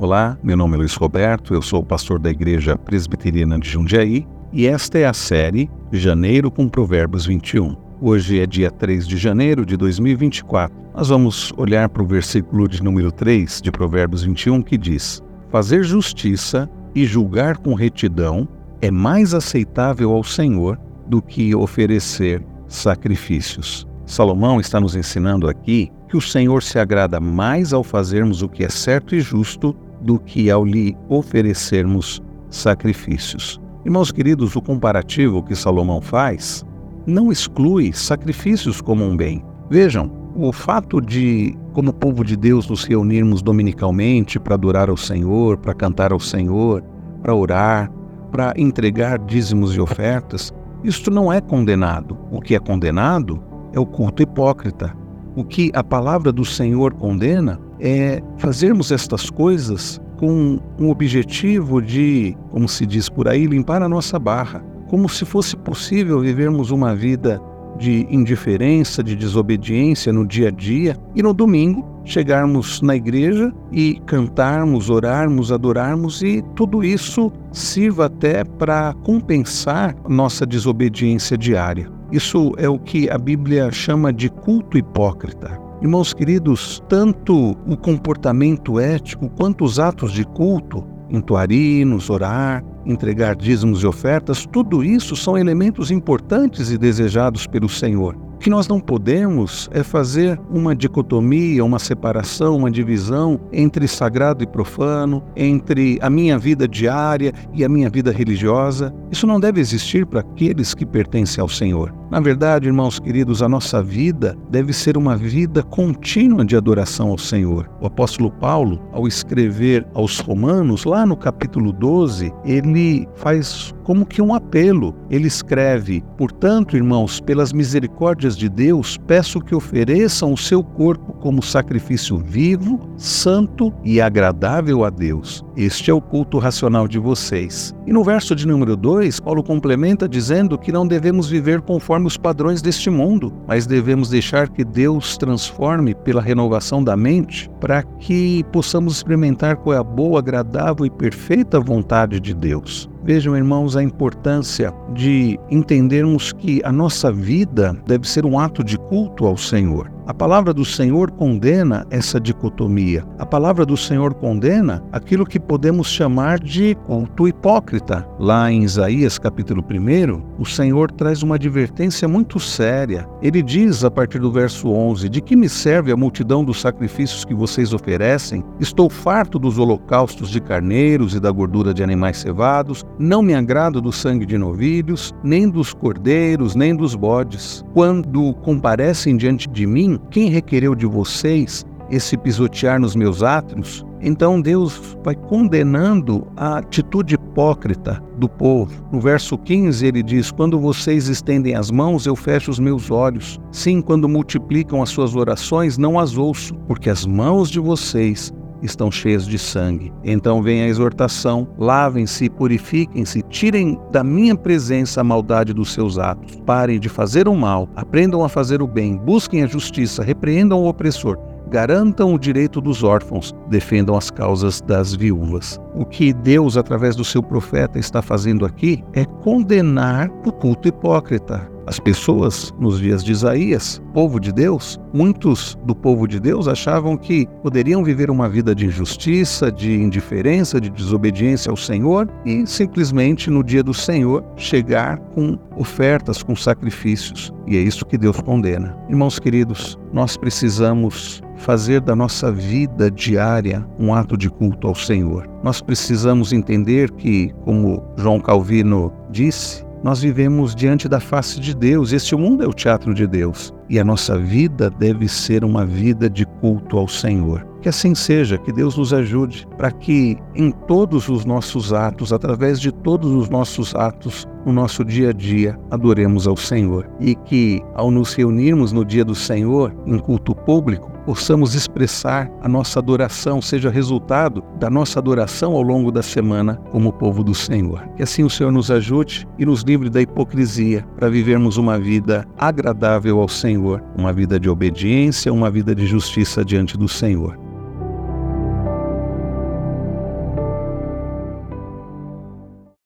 Olá, meu nome é Luiz Roberto, eu sou pastor da Igreja Presbiteriana de Jundiaí e esta é a série Janeiro com Provérbios 21. Hoje é dia 3 de janeiro de 2024. Nós vamos olhar para o versículo de número 3 de Provérbios 21 que diz: Fazer justiça e julgar com retidão é mais aceitável ao Senhor do que oferecer sacrifícios. Salomão está nos ensinando aqui que o Senhor se agrada mais ao fazermos o que é certo e justo do que ao lhe oferecermos sacrifícios. Irmãos queridos, o comparativo que Salomão faz não exclui sacrifícios como um bem. Vejam, o fato de, como povo de Deus, nos reunirmos dominicalmente para adorar ao Senhor, para cantar ao Senhor, para orar, para entregar dízimos e ofertas, isto não é condenado. O que é condenado é o culto hipócrita, o que a palavra do Senhor condena é fazermos estas coisas com um objetivo de, como se diz por aí, limpar a nossa barra, como se fosse possível vivermos uma vida de indiferença, de desobediência no dia a dia e no domingo chegarmos na igreja e cantarmos, orarmos, adorarmos e tudo isso sirva até para compensar nossa desobediência diária. Isso é o que a Bíblia chama de culto hipócrita. Irmãos queridos, tanto o comportamento ético quanto os atos de culto, entoarinos, orar, entregar dízimos e ofertas, tudo isso são elementos importantes e desejados pelo Senhor que nós não podemos é fazer uma dicotomia, uma separação, uma divisão entre sagrado e profano, entre a minha vida diária e a minha vida religiosa. Isso não deve existir para aqueles que pertencem ao Senhor. Na verdade, irmãos queridos, a nossa vida deve ser uma vida contínua de adoração ao Senhor. O apóstolo Paulo, ao escrever aos Romanos, lá no capítulo 12, ele faz como que um apelo. Ele escreve: Portanto, irmãos, pelas misericórdias de Deus, peço que ofereçam o seu corpo como sacrifício vivo, santo e agradável a Deus. Este é o culto racional de vocês. E no verso de número 2, Paulo complementa dizendo que não devemos viver conforme os padrões deste mundo, mas devemos deixar que Deus transforme pela renovação da mente para que possamos experimentar qual é a boa, agradável e perfeita vontade de Deus. Vejam, irmãos, a importância de entendermos que a nossa vida deve ser um ato de culto ao Senhor. A palavra do Senhor condena essa dicotomia. A palavra do Senhor condena aquilo que podemos chamar de culto hipócrita. Lá em Isaías capítulo 1, o Senhor traz uma advertência muito séria. Ele diz a partir do verso 11: De que me serve a multidão dos sacrifícios que vocês oferecem? Estou farto dos holocaustos de carneiros e da gordura de animais cevados. Não me agrado do sangue de novilhos, nem dos cordeiros, nem dos bodes. Quando comparecem diante de mim, quem requereu de vocês esse pisotear nos meus átrios? Então Deus vai condenando a atitude hipócrita do povo. No verso 15 ele diz: Quando vocês estendem as mãos, eu fecho os meus olhos. Sim, quando multiplicam as suas orações, não as ouço, porque as mãos de vocês estão cheias de sangue. Então vem a exortação: lavem-se, purifiquem-se, tirem da minha presença a maldade dos seus atos. Parem de fazer o mal, aprendam a fazer o bem, busquem a justiça, repreendam o opressor. Garantam o direito dos órfãos, defendam as causas das viúvas. O que Deus, através do seu profeta, está fazendo aqui é condenar o culto hipócrita, as pessoas nos dias de Isaías, povo de Deus, muitos do povo de Deus achavam que poderiam viver uma vida de injustiça, de indiferença, de desobediência ao Senhor e simplesmente no dia do Senhor chegar com ofertas, com sacrifícios. E é isso que Deus condena. Irmãos queridos, nós precisamos fazer da nossa vida diária um ato de culto ao Senhor. Nós precisamos entender que, como João Calvino disse, nós vivemos diante da face de Deus. Este mundo é o teatro de Deus. E a nossa vida deve ser uma vida de culto ao Senhor. Que assim seja, que Deus nos ajude para que em todos os nossos atos, através de todos os nossos atos, no nosso dia a dia, adoremos ao Senhor. E que, ao nos reunirmos no dia do Senhor, em culto público, possamos expressar a nossa adoração, seja resultado da nossa adoração ao longo da semana como povo do Senhor. Que assim o Senhor nos ajude e nos livre da hipocrisia para vivermos uma vida agradável ao Senhor, uma vida de obediência, uma vida de justiça diante do Senhor.